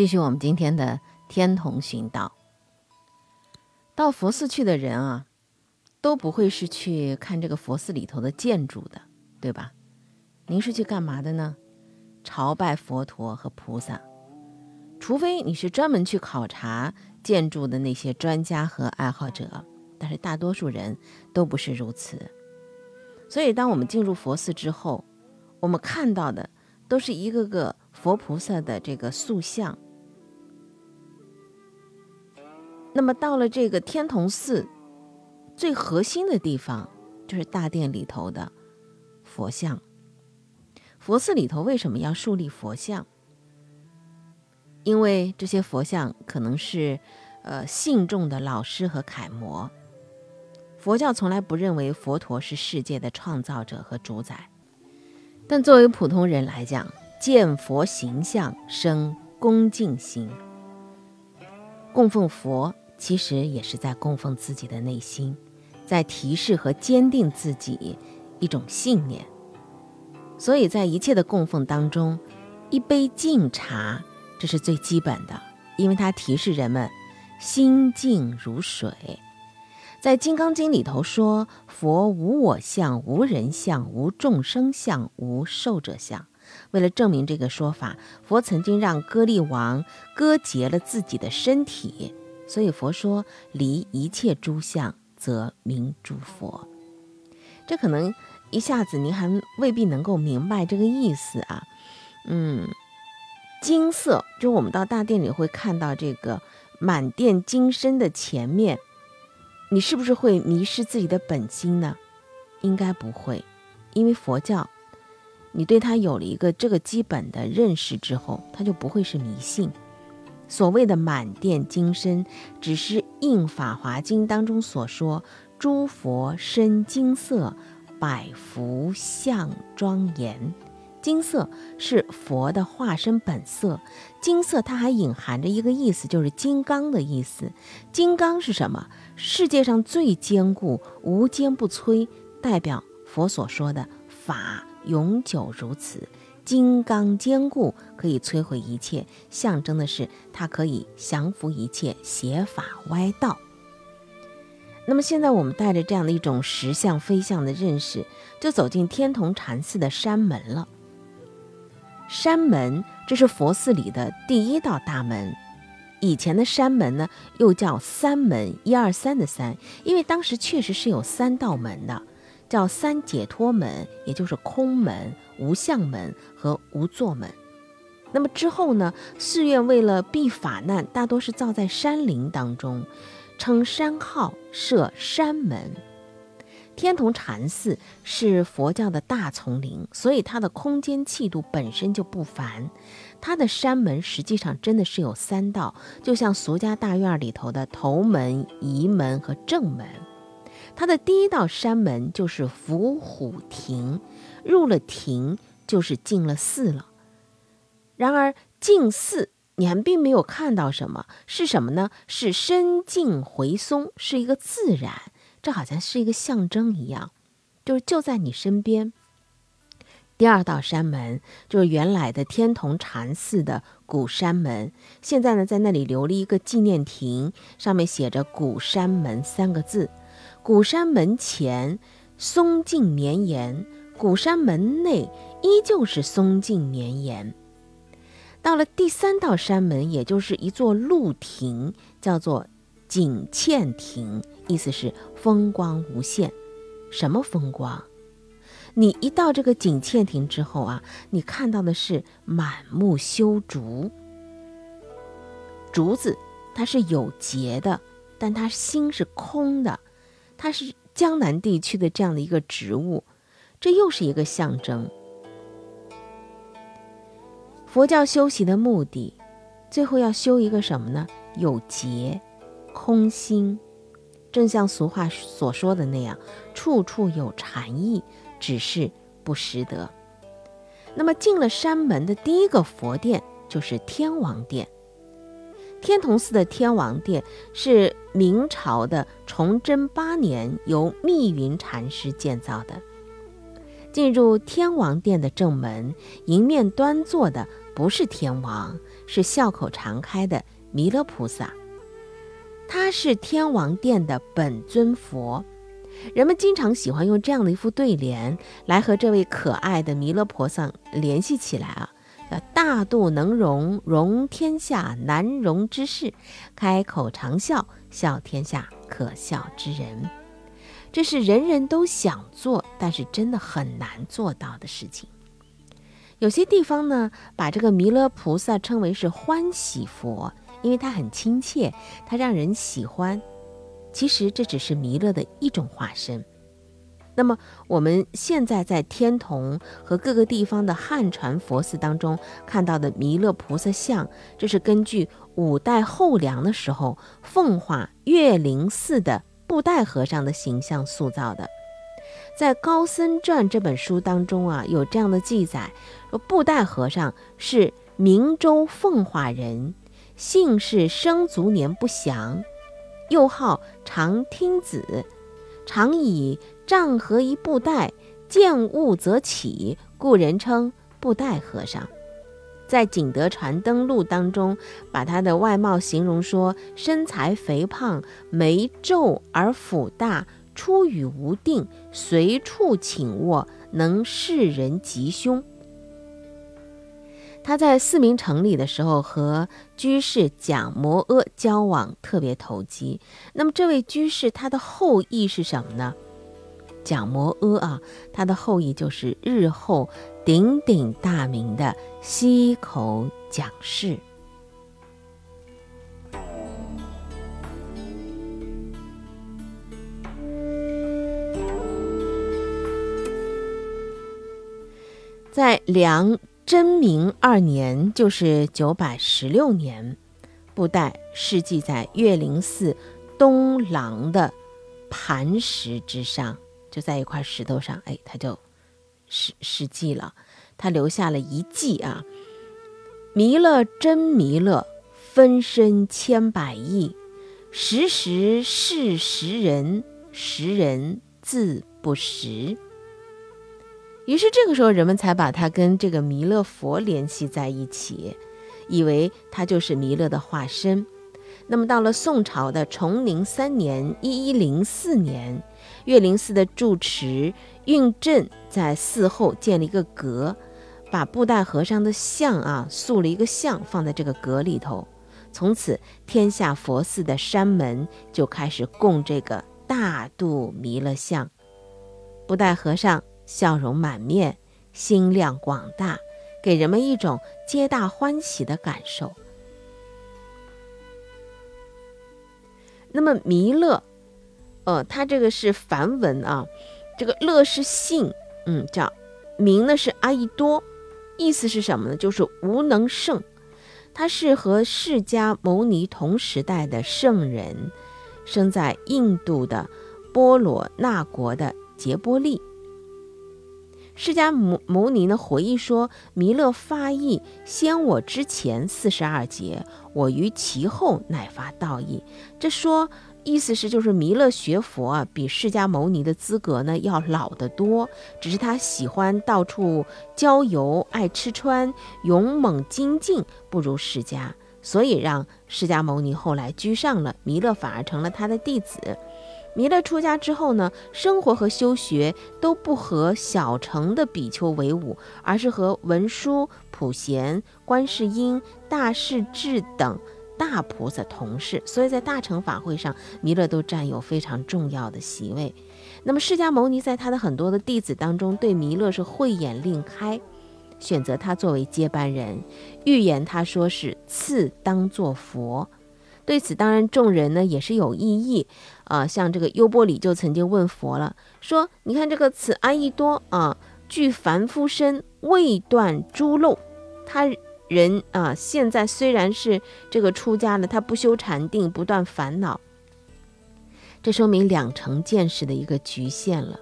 继续我们今天的天童寻道。到佛寺去的人啊，都不会是去看这个佛寺里头的建筑的，对吧？您是去干嘛的呢？朝拜佛陀和菩萨。除非你是专门去考察建筑的那些专家和爱好者，但是大多数人都不是如此。所以，当我们进入佛寺之后，我们看到的都是一个个佛菩萨的这个塑像。那么到了这个天童寺，最核心的地方就是大殿里头的佛像。佛寺里头为什么要树立佛像？因为这些佛像可能是呃信众的老师和楷模。佛教从来不认为佛陀是世界的创造者和主宰，但作为普通人来讲，见佛形象生恭敬心，供奉佛。其实也是在供奉自己的内心，在提示和坚定自己一种信念。所以在一切的供奉当中，一杯净茶这是最基本的，因为它提示人们心静如水。在《金刚经》里头说：“佛无我相，无人相，无众生相，无寿者相。”为了证明这个说法，佛曾经让割力王割截了自己的身体。所以佛说离一切诸相，则名诸佛。这可能一下子您还未必能够明白这个意思啊。嗯，金色，就我们到大殿里会看到这个满殿金身的前面，你是不是会迷失自己的本心呢？应该不会，因为佛教，你对它有了一个这个基本的认识之后，它就不会是迷信。所谓的满殿金身，只是应《法华经》当中所说，诸佛身金色，百福相庄严。金色是佛的化身本色，金色它还隐含着一个意思，就是金刚的意思。金刚是什么？世界上最坚固、无坚不摧，代表佛所说的法永久如此。金刚坚固，可以摧毁一切，象征的是它可以降服一切邪法歪道。那么现在我们带着这样的一种实相非相的认识，就走进天童禅寺的山门了。山门，这是佛寺里的第一道大门。以前的山门呢，又叫三门，一二三的三，因为当时确实是有三道门的。叫三解脱门，也就是空门、无相门和无座门。那么之后呢？寺院为了避法难，大多是造在山林当中，称山号设山门。天童禅寺是佛教的大丛林，所以它的空间气度本身就不凡。它的山门实际上真的是有三道，就像俗家大院里头的头门、仪门和正门。它的第一道山门就是伏虎亭，入了庭就是进了寺了。然而进寺你还并没有看到什么，是什么呢？是深静回松，是一个自然，这好像是一个象征一样，就是就在你身边。第二道山门就是原来的天童禅寺的古山门，现在呢在那里留了一个纪念亭，上面写着“古山门”三个字。古山门前松静绵延，古山门内依旧是松静绵延。到了第三道山门，也就是一座露亭，叫做景倩亭，意思是风光无限。什么风光？你一到这个景倩亭之后啊，你看到的是满目修竹。竹子它是有节的，但它心是空的。它是江南地区的这样的一个植物，这又是一个象征。佛教修习的目的，最后要修一个什么呢？有节，空心。正像俗话所说的那样，处处有禅意，只是不识得。那么进了山门的第一个佛殿，就是天王殿。天童寺的天王殿是明朝的崇祯八年由密云禅师建造的。进入天王殿的正门，迎面端坐的不是天王，是笑口常开的弥勒菩萨，他是天王殿的本尊佛。人们经常喜欢用这样的一副对联来和这位可爱的弥勒菩萨联系起来啊。大度能容，容天下难容之事；开口常笑，笑天下可笑之人。这是人人都想做，但是真的很难做到的事情。有些地方呢，把这个弥勒菩萨称为是欢喜佛，因为它很亲切，它让人喜欢。其实这只是弥勒的一种化身。那么我们现在在天童和各个地方的汉传佛寺当中看到的弥勒菩萨像，这是根据五代后梁的时候奉化岳灵寺的布袋和尚的形象塑造的。在《高僧传》这本书当中啊，有这样的记载：说布袋和尚是明州奉化人，姓氏生卒年不详，又号长听子，常以丈和一布袋，见物则起，故人称布袋和尚。在《景德传灯录》当中，把他的外貌形容说：身材肥胖，眉皱而腹大，出语无定，随处请卧，能视人吉凶。他在四明城里的时候，和居士蒋摩阿交往特别投机。那么，这位居士他的后裔是什么呢？蒋摩阿啊，他的后裔就是日后鼎鼎大名的西口蒋氏。在梁真明二年，就是九百十六年，布袋是记在岳灵寺东廊的磐石之上。就在一块石头上，哎，他就失失迹了。他留下了一记啊：“弥勒真弥勒，分身千百亿，时时是时人，时人自不识。”于是这个时候，人们才把他跟这个弥勒佛联系在一起，以为他就是弥勒的化身。那么到了宋朝的崇宁三年（一一零四年）。岳灵寺的住持运正在寺后建了一个阁，把布袋和尚的像啊塑了一个像放在这个阁里头。从此，天下佛寺的山门就开始供这个大肚弥勒像。布袋和尚笑容满面，心量广大，给人们一种皆大欢喜的感受。那么弥勒。呃，他这个是梵文啊，这个乐是姓，嗯，叫名呢是阿逸多，意思是什么呢？就是无能胜。他是和释迦牟尼同时代的圣人，生在印度的波罗那国的杰波利。释迦牟牟尼呢回忆说，弥勒发意先我之前四十二劫，我于其后乃发道意。这说。意思是，就是弥勒学佛啊，比释迦牟尼的资格呢要老得多。只是他喜欢到处郊游，爱吃穿，勇猛精进，不如释迦，所以让释迦牟尼后来居上了，弥勒反而成了他的弟子。弥勒出家之后呢，生活和修学都不和小乘的比丘为伍，而是和文殊、普贤、观世音、大势至等。大菩萨同事，所以在大乘法会上，弥勒都占有非常重要的席位。那么释迦牟尼在他的很多的弟子当中，对弥勒是慧眼另开，选择他作为接班人，预言他说是次当作佛。对此，当然众人呢也是有异议啊。像这个优波里就曾经问佛了，说：“你看这个此阿逸多啊，具凡夫身，未断诸漏，他。”人啊，现在虽然是这个出家了，他不修禅定，不断烦恼，这说明两成见识的一个局限了。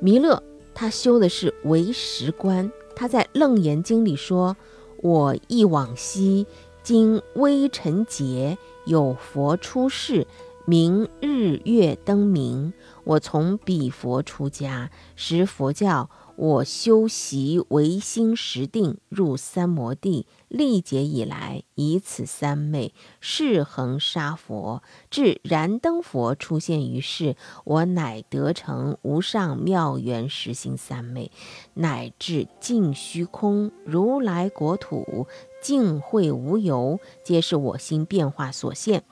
弥勒他修的是唯识观，他在《楞严经》里说：“我忆往昔，今微尘劫，有佛出世，明日月灯明。我从彼佛出家，时佛教。”我修习唯心实定，入三摩地，历劫以来，以此三昧誓恒沙佛，至燃灯佛出现于世，我乃得成无上妙缘实心三昧，乃至尽虚空如来国土，净慧无有，皆是我心变化所现，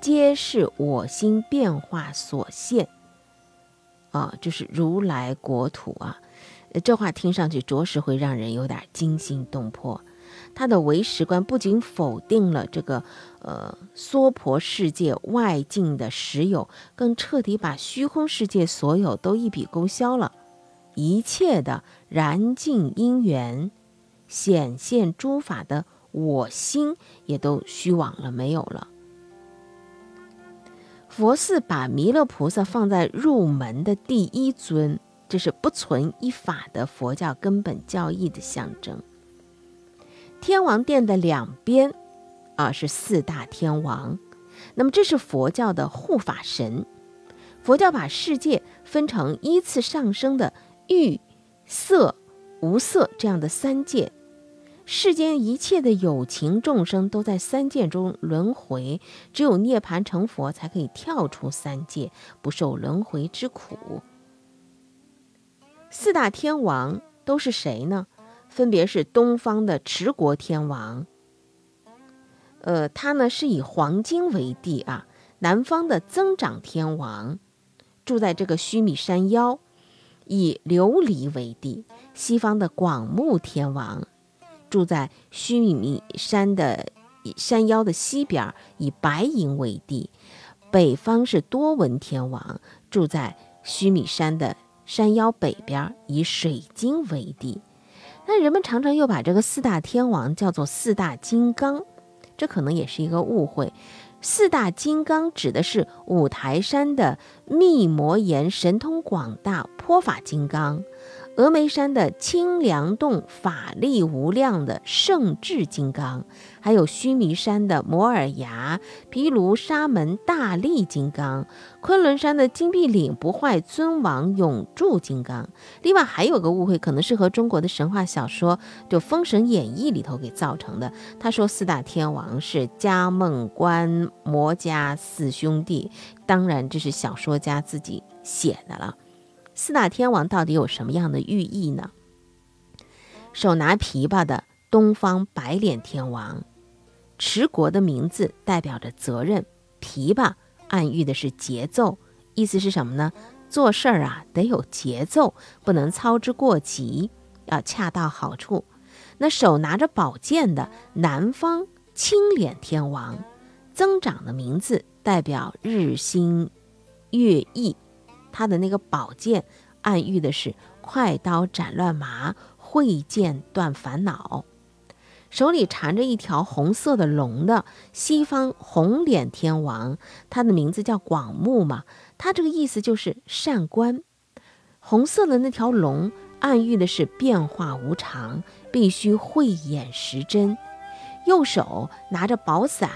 皆是我心变化所现。啊，就是如来国土啊，这话听上去着实会让人有点惊心动魄。他的唯识观不仅否定了这个呃娑婆世界外境的实有，更彻底把虚空世界所有都一笔勾销了，一切的燃尽因缘显现诸法的我心也都虚妄了，没有了。佛寺把弥勒菩萨放在入门的第一尊，这是不存一法的佛教根本教义的象征。天王殿的两边，啊是四大天王，那么这是佛教的护法神。佛教把世界分成依次上升的欲、色、无色这样的三界。世间一切的有情众生都在三界中轮回，只有涅槃成佛才可以跳出三界，不受轮回之苦。四大天王都是谁呢？分别是东方的持国天王，呃，他呢是以黄金为地啊；南方的增长天王住在这个须弥山腰，以琉璃为地；西方的广目天王。住在须弥山的山腰的西边，以白银为地；北方是多闻天王，住在须弥山的山腰北边，以水晶为地。那人们常常又把这个四大天王叫做四大金刚，这可能也是一个误会。四大金刚指的是五台山的密摩岩神通广大泼法金刚。峨眉山的清凉洞法力无量的圣智金刚，还有须弥山的摩尔崖毗卢沙门大力金刚，昆仑山的金碧岭不坏尊王永驻金刚。另外还有个误会，可能是和中国的神话小说就《封神演义》里头给造成的。他说四大天王是迦梦关摩家四兄弟，当然这是小说家自己写的了。四大天王到底有什么样的寓意呢？手拿琵琶的东方白脸天王，持国的名字代表着责任，琵琶暗喻的是节奏，意思是什么呢？做事儿啊得有节奏，不能操之过急，要恰到好处。那手拿着宝剑的南方青脸天王，增长的名字代表日新月异。他的那个宝剑，暗喻的是快刀斩乱麻，慧剑断烦恼。手里缠着一条红色的龙的西方红脸天王，他的名字叫广目嘛。他这个意思就是善观。红色的那条龙，暗喻的是变化无常，必须慧眼识真。右手拿着宝伞，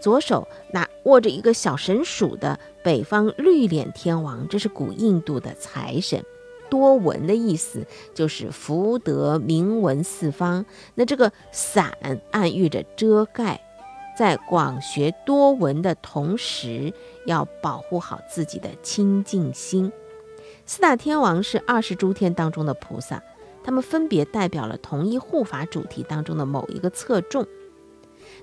左手拿握着一个小神鼠的北方绿脸天王，这是古印度的财神。多闻的意思就是福德名闻四方。那这个伞暗喻着遮盖，在广学多闻的同时，要保护好自己的清净心。四大天王是二十诸天当中的菩萨，他们分别代表了同一护法主题当中的某一个侧重。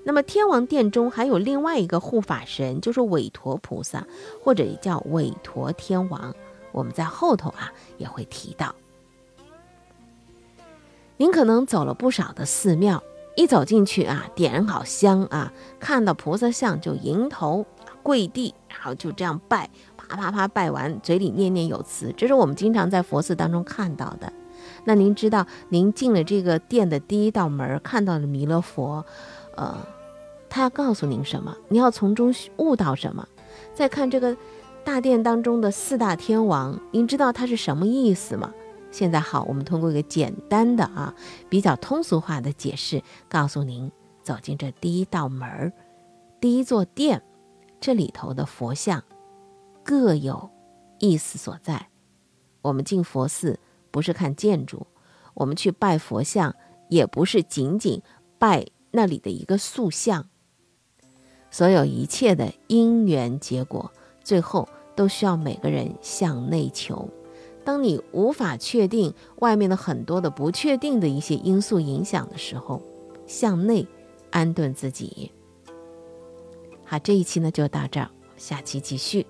那么天王殿中还有另外一个护法神，就是韦陀菩萨，或者也叫韦陀天王。我们在后头啊也会提到。您可能走了不少的寺庙，一走进去啊，点好香啊，看到菩萨像就迎头跪地，然后就这样拜，啪啪啪拜完，嘴里念念有词，这是我们经常在佛寺当中看到的。那您知道，您进了这个殿的第一道门，看到了弥勒佛。呃，他要告诉您什么？你要从中悟到什么？再看这个大殿当中的四大天王，您知道它是什么意思吗？现在好，我们通过一个简单的啊，比较通俗化的解释，告诉您走进这第一道门，第一座殿，这里头的佛像各有意思所在。我们进佛寺不是看建筑，我们去拜佛像，也不是仅仅拜那里的一个塑像。所有一切的因缘结果，最后都需要每个人向内求。当你无法确定外面的很多的不确定的一些因素影响的时候，向内安顿自己。好，这一期呢就到这儿，下期继续。